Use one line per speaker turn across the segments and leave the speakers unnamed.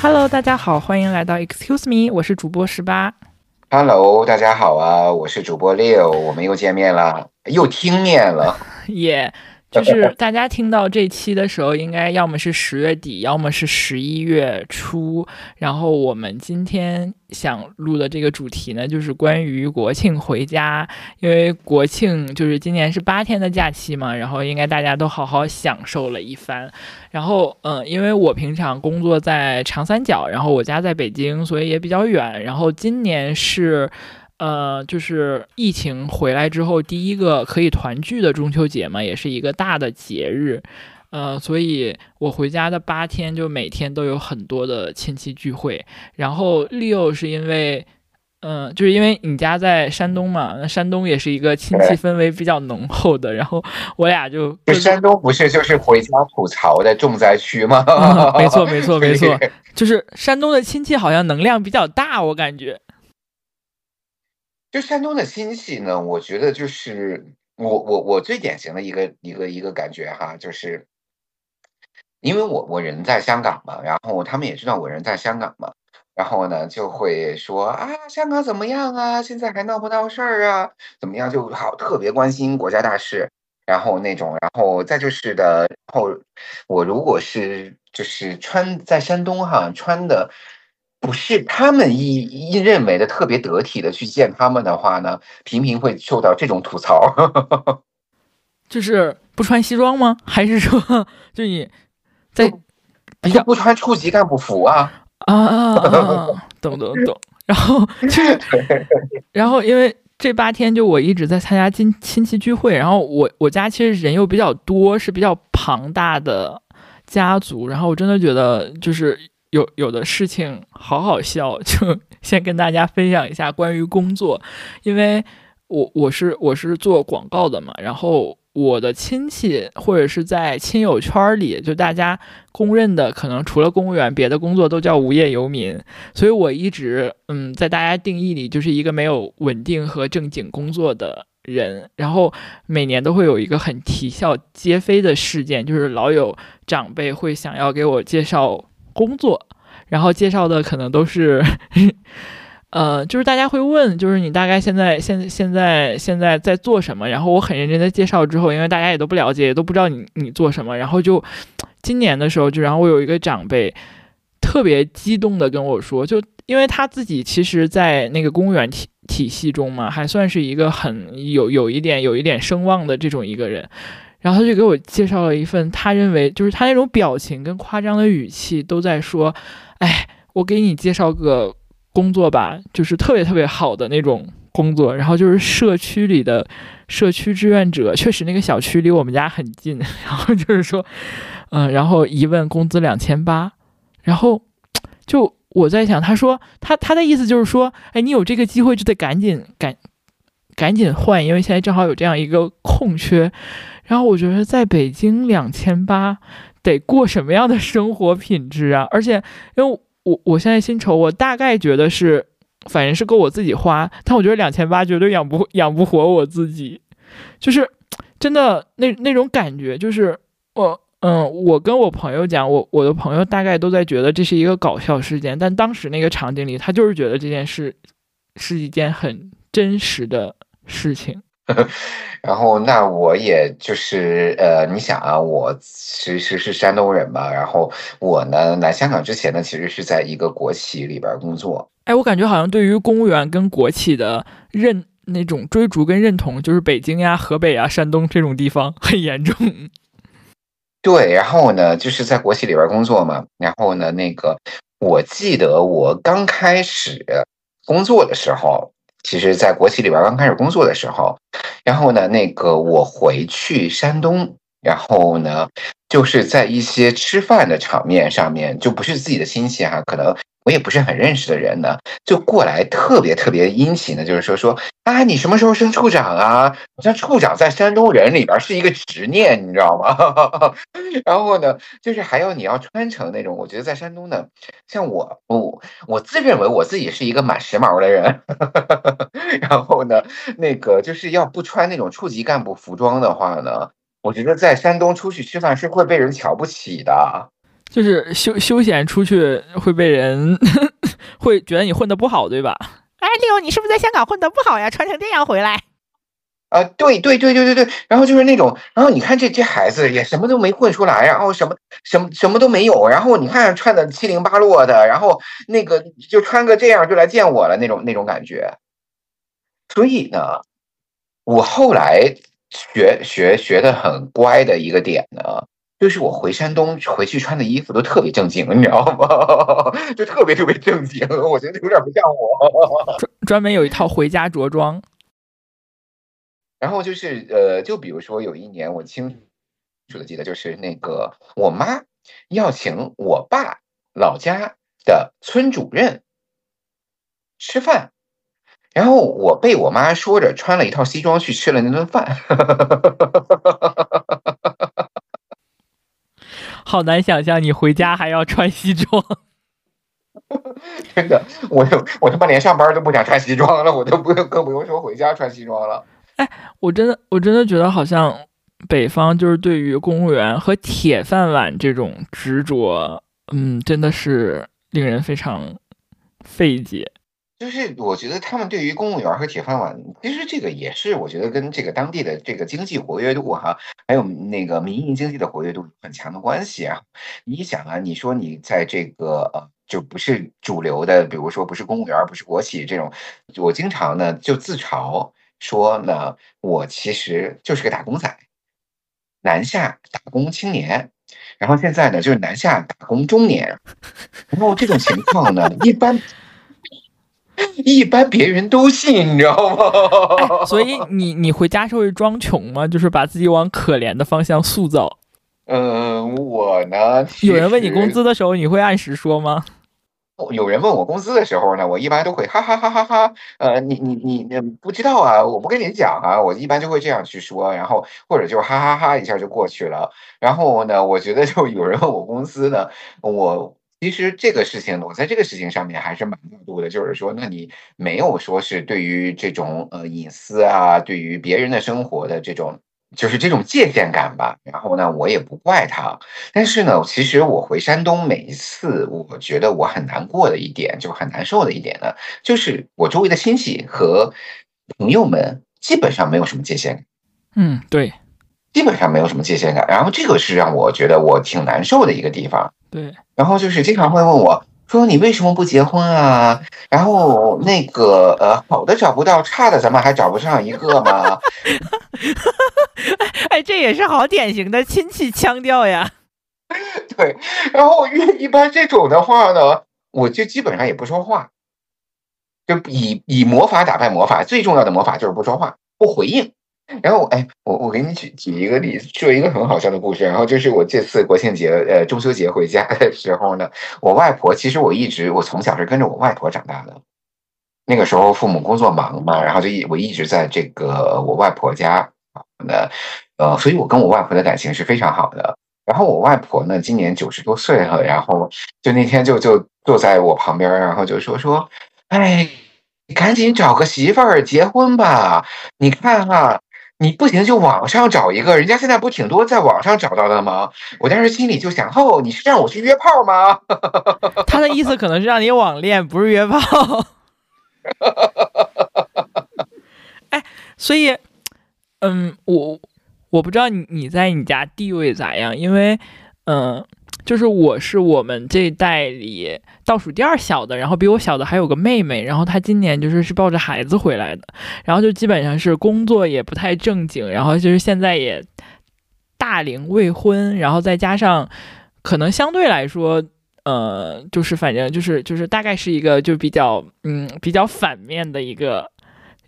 Hello，大家好，欢迎来到 Excuse Me，我是主播十八。
Hello，大家好啊，我是主播六，我们又见面了，又听面了，
耶。就是大家听到这期的时候，应该要么是十月底，要么是十一月初。然后我们今天想录的这个主题呢，就是关于国庆回家，因为国庆就是今年是八天的假期嘛，然后应该大家都好好享受了一番。然后，嗯，因为我平常工作在长三角，然后我家在北京，所以也比较远。然后今年是。呃，就是疫情回来之后第一个可以团聚的中秋节嘛，也是一个大的节日，呃，所以我回家的八天就每天都有很多的亲戚聚会。然后六是因为，嗯，就是因为你家在山东嘛，那山东也是一个亲戚氛围比较浓厚的。然后我俩就，
山东不是就是回家吐槽的重灾区吗？
没错，没错，没错，就是山东的亲戚好像能量比较大，我感觉。
就山东的亲戚呢，我觉得就是我我我最典型的一个一个一个感觉哈，就是因为我我人在香港嘛，然后他们也知道我人在香港嘛，然后呢就会说啊，香港怎么样啊？现在还闹不闹事儿啊？怎么样就好特别关心国家大事，然后那种，然后再就是的，然后我如果是就是穿在山东哈穿的。不是他们一一认为的特别得体的去见他们的话呢，频频会受到这种吐槽。
就是不穿西装吗？还是说就你在
就不穿处级干部服啊？
啊啊啊！懂懂懂。然后就是，然后因为这八天就我一直在参加亲亲戚聚会，然后我我家其实人又比较多，是比较庞大的家族，然后我真的觉得就是。有有的事情好好笑，就 先跟大家分享一下关于工作，因为我我是我是做广告的嘛，然后我的亲戚或者是在亲友圈里，就大家公认的，可能除了公务员，别的工作都叫无业游民，所以我一直嗯，在大家定义里就是一个没有稳定和正经工作的人，然后每年都会有一个很啼笑皆非的事件，就是老有长辈会想要给我介绍。工作，然后介绍的可能都是，呃，就是大家会问，就是你大概现在现现在现在在做什么？然后我很认真的介绍之后，因为大家也都不了解，也都不知道你你做什么，然后就今年的时候，就然后我有一个长辈特别激动的跟我说，就因为他自己其实，在那个公务员体体系中嘛，还算是一个很有有一点有一点声望的这种一个人。然后他就给我介绍了一份，他认为就是他那种表情跟夸张的语气都在说：“哎，我给你介绍个工作吧，就是特别特别好的那种工作。然后就是社区里的社区志愿者，确实那个小区离我们家很近。然后就是说，嗯，然后一问工资两千八，然后就我在想，他说他他的意思就是说，哎，你有这个机会就得赶紧赶赶紧换，因为现在正好有这样一个空缺。”然后我觉得在北京两千八得过什么样的生活品质啊？而且因为我我现在薪酬，我大概觉得是，反正是够我自己花，但我觉得两千八绝对养不养不活我自己，就是真的那那种感觉，就是我嗯，我跟我朋友讲，我我的朋友大概都在觉得这是一个搞笑事件，但当时那个场景里，他就是觉得这件事是一件很真实的事情。
然后，那我也就是呃，你想啊，我其实是山东人嘛，然后我呢来香港之前呢，其实是在一个国企里边工作。
哎，我感觉好像对于公务员跟国企的认那种追逐跟认同，就是北京呀、河北呀、山东这种地方 很严重。
对，然后呢，就是在国企里边工作嘛，然后呢，那个我记得我刚开始工作的时候。其实，在国企里边刚开始工作的时候，然后呢，那个我回去山东，然后呢，就是在一些吃饭的场面上面，就不是自己的亲戚哈，可能。我也不是很认识的人呢，就过来特别特别殷勤的，就是说说啊，你什么时候升处长啊？像处长在山东人里边是一个执念，你知道吗？然后呢，就是还有你要穿成那种，我觉得在山东呢，像我，我我自认为我自己是一个蛮时髦的人，然后呢，那个就是要不穿那种处级干部服装的话呢。我觉得在山东出去吃饭是会被人瞧不起的，
就是休休闲出去会被人 会觉得你混的不好，对吧？哎，六，你是不是在香港混的不好呀？穿成这样回来？
啊，对对对对对对，然后就是那种，然后你看这这孩子也什么都没混出来，然后什么什么什么都没有，然后你看穿的七零八落的，然后那个就穿个这样就来见我了那种那种感觉。所以呢，我后来学学学的很乖的一个点呢，就是我回山东回去穿的衣服都特别正经，你知道吗？就特别特别正经，我觉得有点不像我。
专专门有一套回家着装。
然后就是呃，就比如说有一年我清楚的记得，就是那个我妈要请我爸老家的村主任吃饭，然后我被我妈说着穿了一套西装去吃了那顿饭，
好难想象你回家还要穿西装，
真的，我就我他妈连上班都不想穿西装了，我都不用更不用说回家穿西装了。
哎，我真的，我真的觉得好像北方就是对于公务员和铁饭碗这种执着，嗯，真的是令人非常费解。
就是我觉得他们对于公务员和铁饭碗，其实这个也是我觉得跟这个当地的这个经济活跃度哈，还有那个民营经济的活跃度很强的关系啊。你想啊，你说你在这个呃，就不是主流的，比如说不是公务员，不是国企这种，我经常呢就自嘲。说呢，我其实就是个打工仔，南下打工青年，然后现在呢就是南下打工中年，然后这种情况呢，一般 一般别人都信，你知道
吗？所以你你回家是会装穷吗？就是把自己往可怜的方向塑造？
嗯，我呢，
有人问你工资的时候，你会按时说吗？
有人问我工资的时候呢，我一般都会哈哈哈哈哈。呃，你你你你不知道啊，我不跟你讲啊，我一般就会这样去说，然后或者就哈哈哈一下就过去了。然后呢，我觉得就有人问我工资呢，我其实这个事情，我在这个事情上面还是蛮过度的，就是说，那你没有说是对于这种呃隐私啊，对于别人的生活的这种。就是这种界限感吧，然后呢，我也不怪他。但是呢，其实我回山东每一次，我觉得我很难过的一点，就很难受的一点呢，就是我周围的亲戚和朋友们基本上没有什么界限。
嗯，对，
基本上没有什么界限感。然后这个是让我觉得我挺难受的一个地方。
对，
然后就是经常会问我。说你为什么不结婚啊？然后那个呃，好的找不到，差的咱们还找不上一个吗？
哎，这也是好典型的亲戚腔调呀。
对，然后一一般这种的话呢，我就基本上也不说话，就以以魔法打败魔法，最重要的魔法就是不说话，不回应。然后，哎，我我给你举举一个例子，说一个很好笑的故事。然后就是我这次国庆节，呃，中秋节回家的时候呢，我外婆其实我一直我从小是跟着我外婆长大的。那个时候父母工作忙嘛，然后就一我一直在这个我外婆家那呃，所以我跟我外婆的感情是非常好的。然后我外婆呢，今年九十多岁了，然后就那天就就坐在我旁边，然后就说说，哎，你赶紧找个媳妇儿结婚吧，你看哈。你不行就网上找一个人家现在不挺多在网上找到的吗？我当时心里就想，哦，你是让我去约炮吗？
他的意思可能是让你网恋，不是约炮。哎，所以，嗯，我我不知道你你在你家地位咋样，因为，嗯。就是我是我们这一代里倒数第二小的，然后比我小的还有个妹妹，然后她今年就是是抱着孩子回来的，然后就基本上是工作也不太正经，然后就是现在也大龄未婚，然后再加上可能相对来说，呃，就是反正就是就是大概是一个就比较嗯比较反面的一个。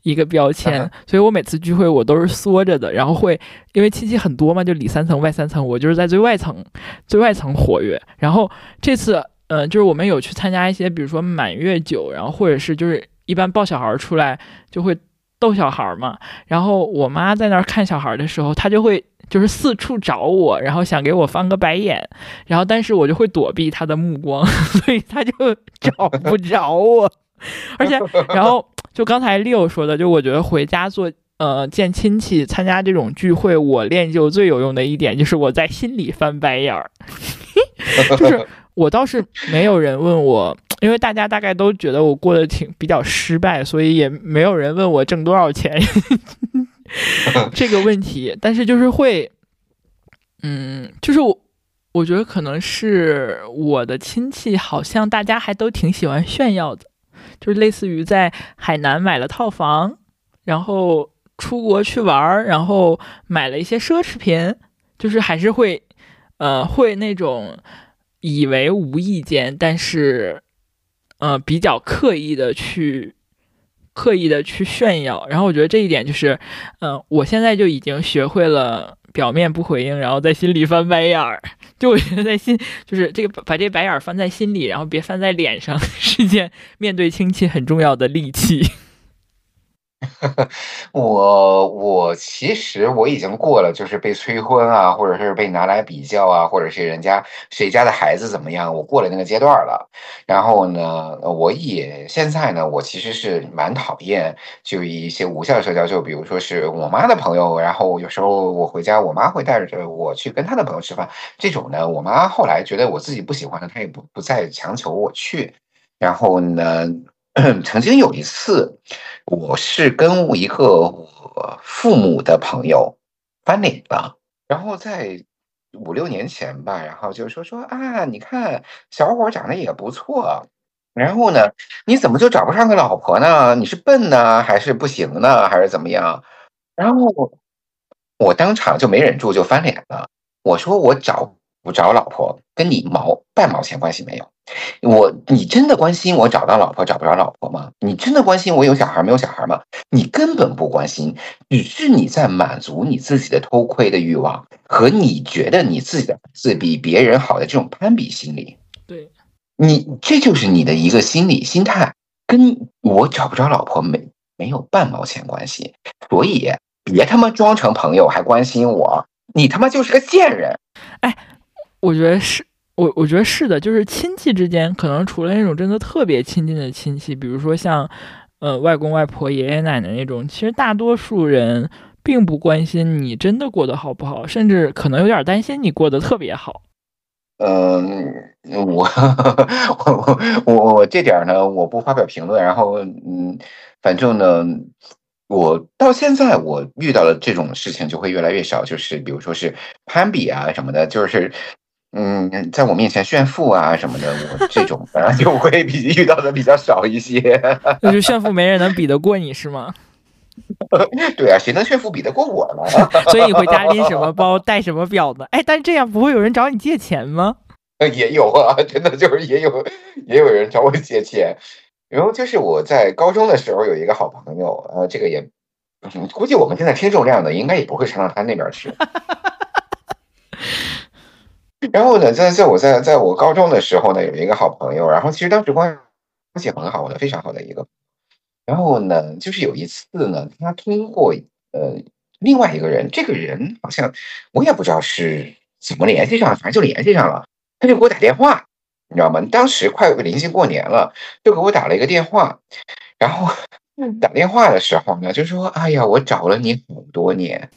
一个标签，所以我每次聚会我都是缩着的，然后会因为亲戚很多嘛，就里三层外三层，我就是在最外层，最外层活跃。然后这次，呃，就是我们有去参加一些，比如说满月酒，然后或者是就是一般抱小孩出来就会逗小孩嘛。然后我妈在那儿看小孩的时候，她就会就是四处找我，然后想给我翻个白眼，然后但是我就会躲避她的目光，所以她就 找不着我，而且然后。就刚才 Leo 说的，就我觉得回家做呃见亲戚参加这种聚会，我练就最有用的一点就是我在心里翻白眼儿，就是我倒是没有人问我，因为大家大概都觉得我过得挺比较失败，所以也没有人问我挣多少钱 这个问题，但是就是会，嗯，就是我。我觉得可能是我的亲戚，好像大家还都挺喜欢炫耀的，就是类似于在海南买了套房，然后出国去玩儿，然后买了一些奢侈品，就是还是会，呃，会那种以为无意间，但是，呃，比较刻意的去。刻意的去炫耀，然后我觉得这一点就是，嗯，我现在就已经学会了表面不回应，然后在心里翻白眼儿。就我觉得在心，就是这个把这白眼儿翻在心里，然后别翻在脸上，是件面对亲戚很重要的利器。
我我其实我已经过了，就是被催婚啊，或者是被拿来比较啊，或者是人家谁家的孩子怎么样，我过了那个阶段了。然后呢，我也现在呢，我其实是蛮讨厌就一些无效社交，就比如说是我妈的朋友，然后有时候我回家，我妈会带着我去跟她的朋友吃饭，这种呢，我妈后来觉得我自己不喜欢的，她也不不再强求我去。然后呢？曾经有一次，我是跟我一个我父母的朋友翻脸了，然后在五六年前吧，然后就说说啊，你看小伙长得也不错，然后呢，你怎么就找不上个老婆呢？你是笨呢，还是不行呢，还是怎么样？然后我当场就没忍住就翻脸了，我说我找不找老婆，跟你毛半毛钱关系没有。我，你真的关心我找到老婆找不着老婆吗？你真的关心我有小孩没有小孩吗？你根本不关心，只是你在满足你自己的偷窥的欲望和你觉得你自己的是比别人好的这种攀比心理。
对，
你这就是你的一个心理心态，跟我找不着老婆没没有半毛钱关系。所以别他妈装成朋友还关心我，你他妈就是个贱人。
哎，我觉得是。我我觉得是的，就是亲戚之间，可能除了那种真的特别亲近的亲戚，比如说像，呃，外公外婆、爷爷奶奶那种，其实大多数人并不关心你真的过得好不好，甚至可能有点担心你过得特别好。
嗯，我我我我这点呢，我不发表评论。然后，嗯，反正呢，我到现在我遇到的这种事情就会越来越少，就是比如说是攀比啊什么的，就是。嗯，在我面前炫富啊什么的，我这种 就会比遇到的比较少一些。
就是炫富，没人能比得过你是吗？
对啊，谁能炫富比得过我呢？
所以你回家拎什么包，带什么表呢？哎，但是这样不会有人找你借钱吗？
也有啊，真的就是也有也有人找我借钱。然后就是我在高中的时候有一个好朋友，呃，这个也估计我们现在听众量的应该也不会传到他那边去。然后呢，在在我在在我高中的时候呢，有一个好朋友，然后其实当时关系很好的，非常好的一个。然后呢，就是有一次呢，他通过呃另外一个人，这个人好像我也不知道是怎么联系上，反正就联系上了，他就给我打电话，你知道吗？当时快临近过年了，就给我打了一个电话，然后打电话的时候呢，就说：“哎呀，我找了你好多年。”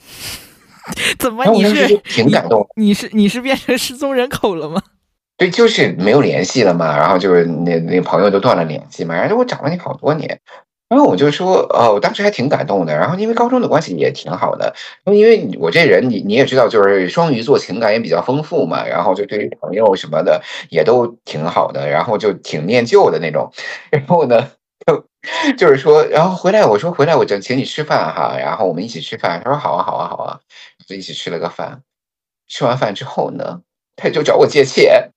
怎么你是
挺感动？
你是你是变成失踪人口了吗？
对，就是没有联系了嘛。然后就是那那朋友都断了联系嘛。然后我找了你好多年，然后我就说，哦，我当时还挺感动的。然后因为高中的关系也挺好的，因为我这人你你也知道，就是双鱼座情感也比较丰富嘛。然后就对于朋友什么的也都挺好的，然后就挺念旧的那种。然后呢，就就是说，然后回来我说回来我就请你吃饭哈，然后我们一起吃饭。他说好啊好啊好啊。就一起吃了个饭，吃完饭之后呢，他就找我借钱，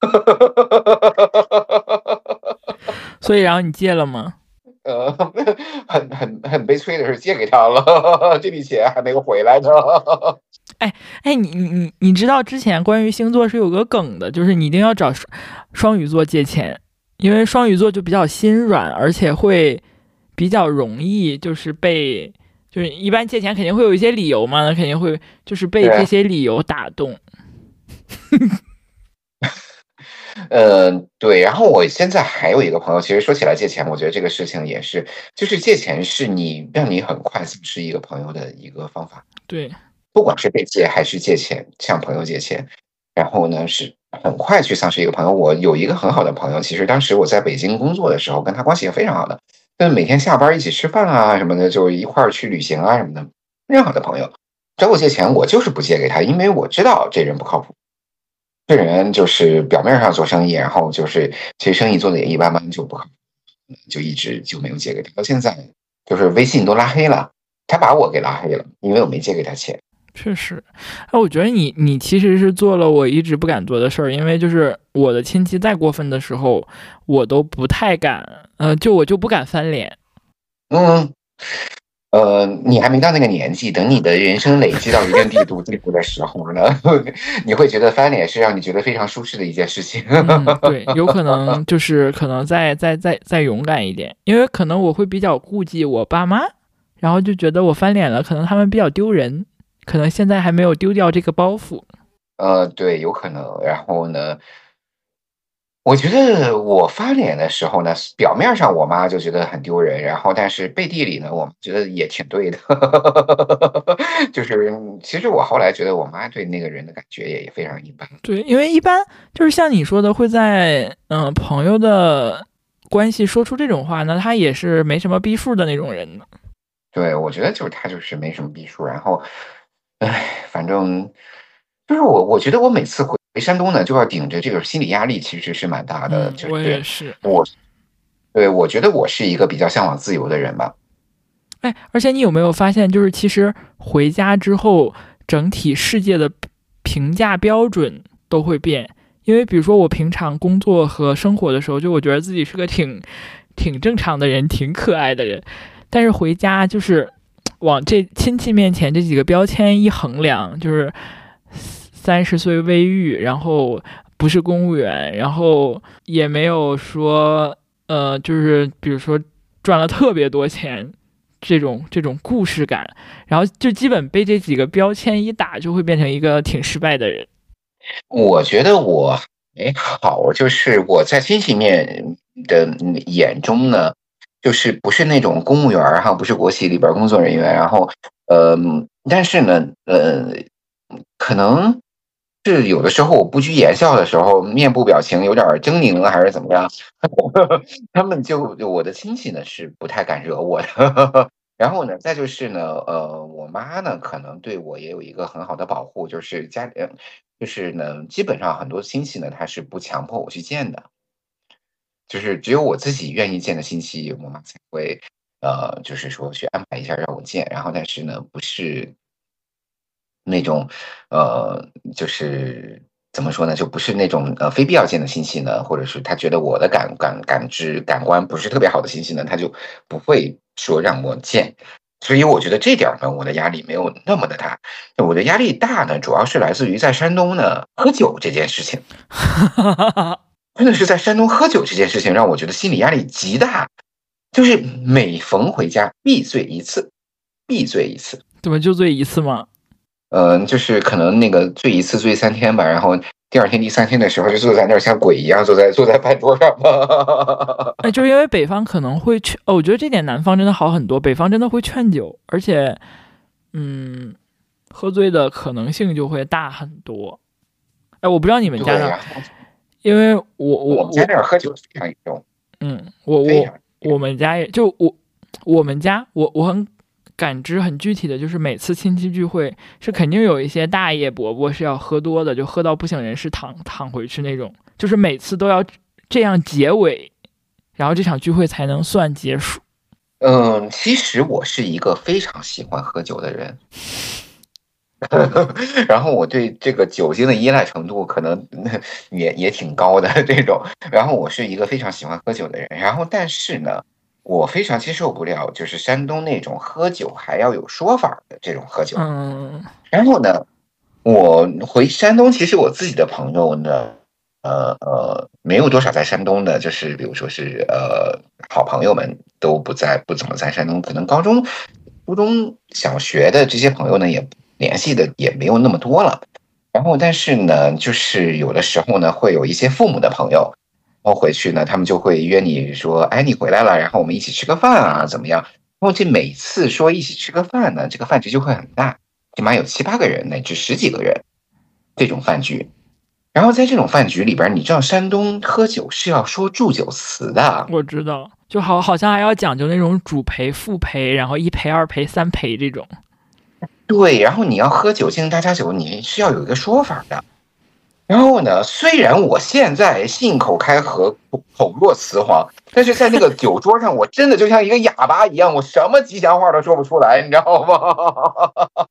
所以然后你借了吗？
呃，很很很悲催的是借给他了，这笔钱还没有回来呢。
哎哎，你你你你知道之前关于星座是有个梗的，就是你一定要找双鱼座借钱，因为双鱼座就比较心软，而且会比较容易就是被。就是一般借钱肯定会有一些理由嘛，那肯定会就是被这些理由打动。
呃，对。然后我现在还有一个朋友，其实说起来借钱，我觉得这个事情也是，就是借钱是你让你很快丧失一个朋友的一个方法。
对，
不管是被借还是借钱，向朋友借钱，然后呢是很快去丧失一个朋友。我有一个很好的朋友，其实当时我在北京工作的时候，跟他关系也非常好的，就每天下班一起吃饭啊什么的，就一块儿去旅行啊什么的，任何的朋友。找我借钱，我就是不借给他，因为我知道这人不靠谱。这人就是表面上做生意，然后就是其实生意做的也一般般，就不靠谱，就一直就没有借给他。到现在就是微信都拉黑了，他把我给拉黑了，因为我没借给他钱。
确实，哎，我觉得你你其实是做了我一直不敢做的事儿，因为就是我的亲戚再过分的时候，我都不太敢，呃，就我就不敢翻脸。
嗯。呃，你还没到那个年纪，等你的人生累积到一定地步地步 的时候呢，你会觉得翻脸是让你觉得非常舒适的一件事情。
对，有可能 就是可能再再再再勇敢一点，因为可能我会比较顾忌我爸妈，然后就觉得我翻脸了，可能他们比较丢人，可能现在还没有丢掉这个包袱。
呃，对，有可能。然后呢？我觉得我翻脸的时候呢，表面上我妈就觉得很丢人，然后但是背地里呢，我觉得也挺对的。就是其实我后来觉得我妈对那个人的感觉也也非常一般。
对，因为一般就是像你说的，会在嗯朋友的关系说出这种话，那他也是没什么逼数的那种人呢。
对，我觉得就是他就是没什么逼数，然后，唉，反正就是我，我觉得我每次回。回山东呢，就要顶着这个心理压力，其实是蛮大的。
我也是，
我对我觉得我是一个比较向往自由的人吧。
哎，而且你有没有发现，就是其实回家之后，整体世界的评价标准都会变。因为比如说我平常工作和生活的时候，就我觉得自己是个挺挺正常的人，挺可爱的人。但是回家就是往这亲戚面前这几个标签一衡量，就是。三十岁未育，然后不是公务员，然后也没有说，呃，就是比如说赚了特别多钱，这种这种故事感，然后就基本被这几个标签一打，就会变成一个挺失败的人。
我觉得我还好，就是我在亲戚面的眼中呢，就是不是那种公务员，哈，不是国企里边工作人员，然后，呃，但是呢，呃，可能。是有的时候我不拘言笑的时候，面部表情有点狰狞了，还是怎么样？他们就我的亲戚呢是不太敢惹我的。然后呢，再就是呢，呃，我妈呢可能对我也有一个很好的保护，就是家里，就是呢，基本上很多亲戚呢，他是不强迫我去见的，就是只有我自己愿意见的信息，我妈才会呃，就是说去安排一下让我见。然后但是呢，不是。那种，呃，就是怎么说呢？就不是那种呃非必要见的信息呢，或者是他觉得我的感感感知感官不是特别好的信息呢，他就不会说让我见。所以我觉得这点呢，我的压力没有那么的大。我的压力大呢，主要是来自于在山东呢喝酒这件事情，真的是在山东喝酒这件事情让我觉得心理压力极大，就是每逢回家必醉一次，必醉一次。
怎么就醉一次吗？
嗯，就是可能那个醉一次醉三天吧，然后第二天、第三天的时候就坐在那儿像鬼一样坐在坐在饭桌上
嘛。哎，就是因为北方可能会劝，哦，我觉得这点南方真的好很多，北方真的会劝酒，而且，嗯，喝醉的可能性就会大很多。哎，我不知道你们家呢，因为我我
我家那儿喝酒非常严重。
嗯，我我我们家也就我我们家我我很。感知很具体的就是每次亲戚聚会是肯定有一些大爷伯伯是要喝多的，就喝到不省人事躺躺回去那种，就是每次都要这样结尾，然后这场聚会才能算结束。
嗯，其实我是一个非常喜欢喝酒的人，然后我对这个酒精的依赖程度可能 也也挺高的这种，然后我是一个非常喜欢喝酒的人，然后但是呢。我非常接受不了，就是山东那种喝酒还要有说法的这种喝酒。
嗯，
然后呢，我回山东，其实我自己的朋友呢，呃呃，没有多少在山东的，就是比如说是呃，好朋友们都不在，不怎么在山东，可能高中、初中小学的这些朋友呢，也联系的也没有那么多了。然后但是呢，就是有的时候呢，会有一些父母的朋友，然后回去呢，他们就会约你说，哎，你回来了，然后我们一起吃个饭啊，怎么样？然后这每次说一起吃个饭呢，这个饭局就会很大，起码有七八个人乃至十几个人这种饭局。然后在这种饭局里边，你知道山东喝酒是要说祝酒词的，
我知道，就好好像还要讲究那种主陪、副陪，然后一陪、二陪、三陪这种。
对，然后你要喝酒敬大家酒，你是要有一个说法的。然后呢，虽然我现在信口开河、口若雌黄，但是在那个酒桌上，我真的就像一个哑巴一样，我什么吉祥话都说不出来，你知道吗？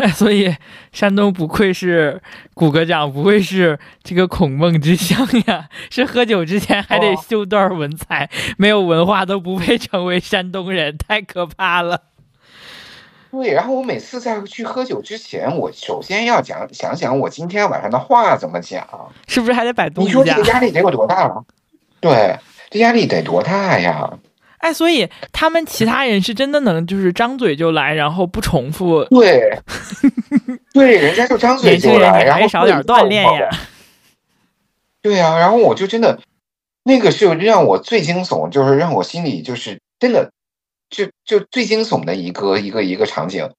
所以，山东不愧是谷歌奖，不愧是这个孔孟之乡呀！是喝酒之前还得秀段文采，没有文化都不配成为山东人，太可怕了。
对，然后我每次在去喝酒之前，我首先要讲想想我今天晚上的话怎么讲，
是不是还得百度一
下？你说这个压力得有多大了？对，这压力得多大呀？
哎，所以他们其他人是真的能就是张嘴就来，然后不重复。
对，对，人家就张嘴就来，然后
少点锻炼呀。
对呀，然后我就真的，那个是让我最惊悚，就是让我心里就是真的，就就最惊悚的一个一个一个场景，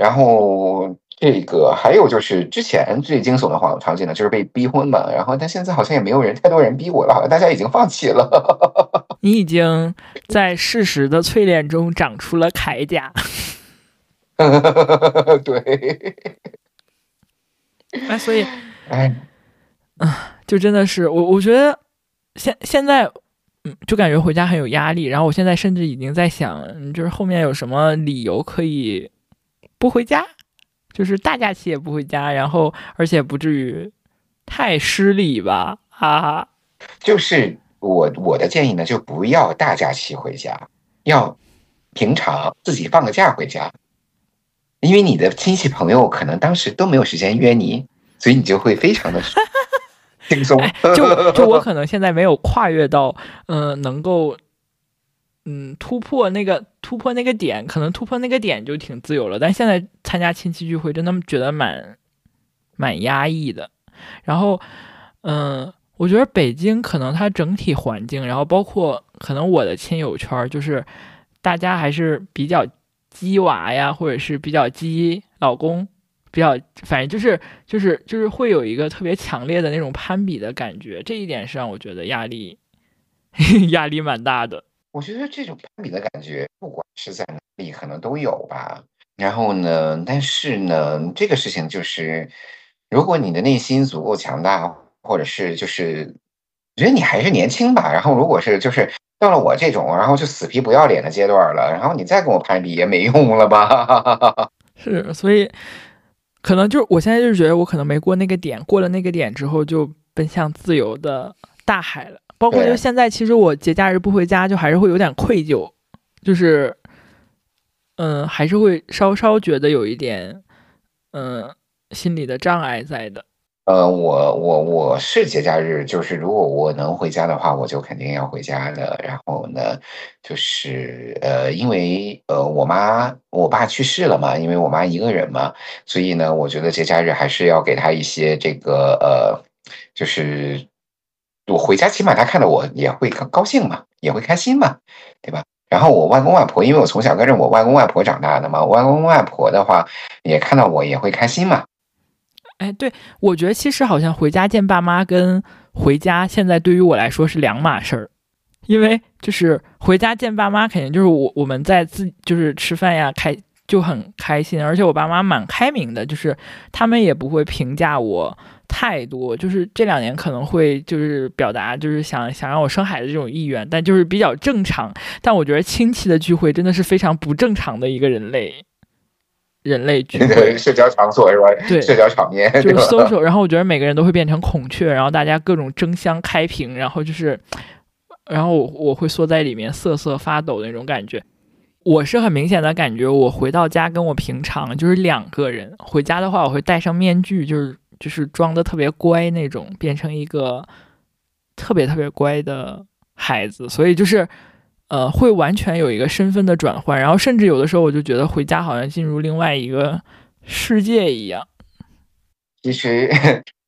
然后。这个还有就是之前最惊悚的场场景呢，就是被逼婚嘛。然后但现在好像也没有人太多人逼我了，好像大家已经放弃了。
你已经在事实的淬炼中长出了铠甲。
对。
哎，所以，
哎，
啊，就真的是我，我觉得现现在，就感觉回家很有压力。然后我现在甚至已经在想，就是后面有什么理由可以不回家。就是大假期也不回家，然后而且不至于太失礼吧？哈哈。
就是我我的建议呢，就不要大假期回家，要平常自己放个假回家，因为你的亲戚朋友可能当时都没有时间约你，所以你就会非常的轻松。
就 就我可能现在没有跨越到嗯能够。嗯，突破那个突破那个点，可能突破那个点就挺自由了。但现在参加亲戚聚会，真的觉得蛮蛮压抑的。然后，嗯，我觉得北京可能它整体环境，然后包括可能我的亲友圈，就是大家还是比较鸡娃呀，或者是比较鸡老公，比较反正就是就是就是会有一个特别强烈的那种攀比的感觉。这一点是让我觉得压力 压力蛮大的。
我觉得这种攀比的感觉，不管是在哪里，可能都有吧。然后呢，但是呢，这个事情就是，如果你的内心足够强大，或者是就是，我觉得你还是年轻吧。然后，如果是就是到了我这种，然后就死皮不要脸的阶段了，然后你再跟我攀比也没用了吧？
是，所以可能就是我现在就是觉得我可能没过那个点，过了那个点之后就奔向自由的大海了。包括就现在，其实我节假日不回家，就还是会有点愧疚，就是，嗯，还是会稍稍觉得有一点，嗯，心理的障碍在的。
呃，我我我是节假日，就是如果我能回家的话，我就肯定要回家的。然后呢，就是呃，因为呃，我妈我爸去世了嘛，因为我妈一个人嘛，所以呢，我觉得节假日还是要给她一些这个呃，就是。我回家，起码他看到我也会高兴嘛，也会开心嘛，对吧？然后我外公外婆，因为我从小跟着我外公外婆长大的嘛，外公外婆的话也看到我也会开心嘛。
哎，对，我觉得其实好像回家见爸妈跟回家现在对于我来说是两码事儿，因为就是回家见爸妈肯定就是我我们在自就是吃饭呀开就很开心，而且我爸妈蛮开明的，就是他们也不会评价我。太多，就是这两年可能会就是表达就是想想让我生孩子这种意愿，但就是比较正常。但我觉得亲戚的聚会真的是非常不正常的一个人类，人类聚 会，
社交场所是吧？
对，
社交场面
就是 social。然后我觉得每个人都会变成孔雀，然后大家各种争相开屏，然后就是，然后我我会缩在里面瑟瑟发抖的那种感觉。我是很明显的感觉，我回到家跟我平常就是两个人。回家的话，我会戴上面具，就是。就是装的特别乖那种，变成一个特别特别乖的孩子，所以就是，呃，会完全有一个身份的转换，然后甚至有的时候我就觉得回家好像进入另外一个世界一样。
其实，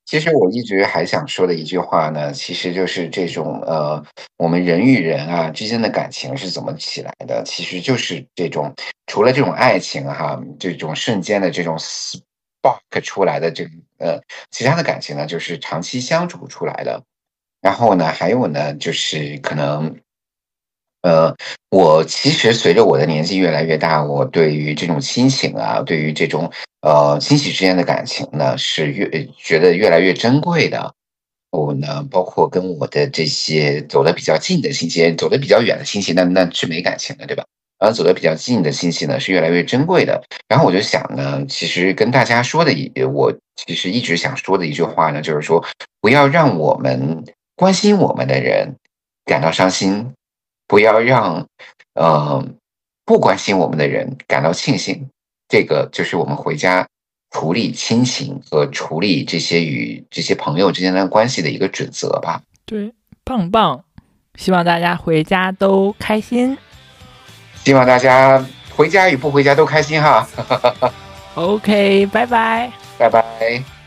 其实我一直还想说的一句话呢，其实就是这种呃，我们人与人啊之间的感情是怎么起来的？其实就是这种除了这种爱情哈，这种瞬间的这种 spark 出来的这呃，其他的感情呢，就是长期相处出来的。然后呢，还有呢，就是可能。呃，我其实随着我的年纪越来越大，我对于这种亲情啊，对于这种呃亲戚之间的感情呢，是越觉得越来越珍贵的。我呢，包括跟我的这些走得比较近的亲戚，走得比较远的亲戚，那那是没感情的，对吧？然后走得比较近的亲戚呢，是越来越珍贵的。然后我就想呢，其实跟大家说的一，我其实一直想说的一句话呢，就是说，不要让我们关心我们的人感到伤心。不要让，呃，不关心我们的人感到庆幸。这个就是我们回家处理亲情和处理这些与这些朋友之间的关系的一个准则吧。
对，棒棒！希望大家回家都开心。
希望大家回家与不回家都开心哈。
OK，拜拜，
拜拜。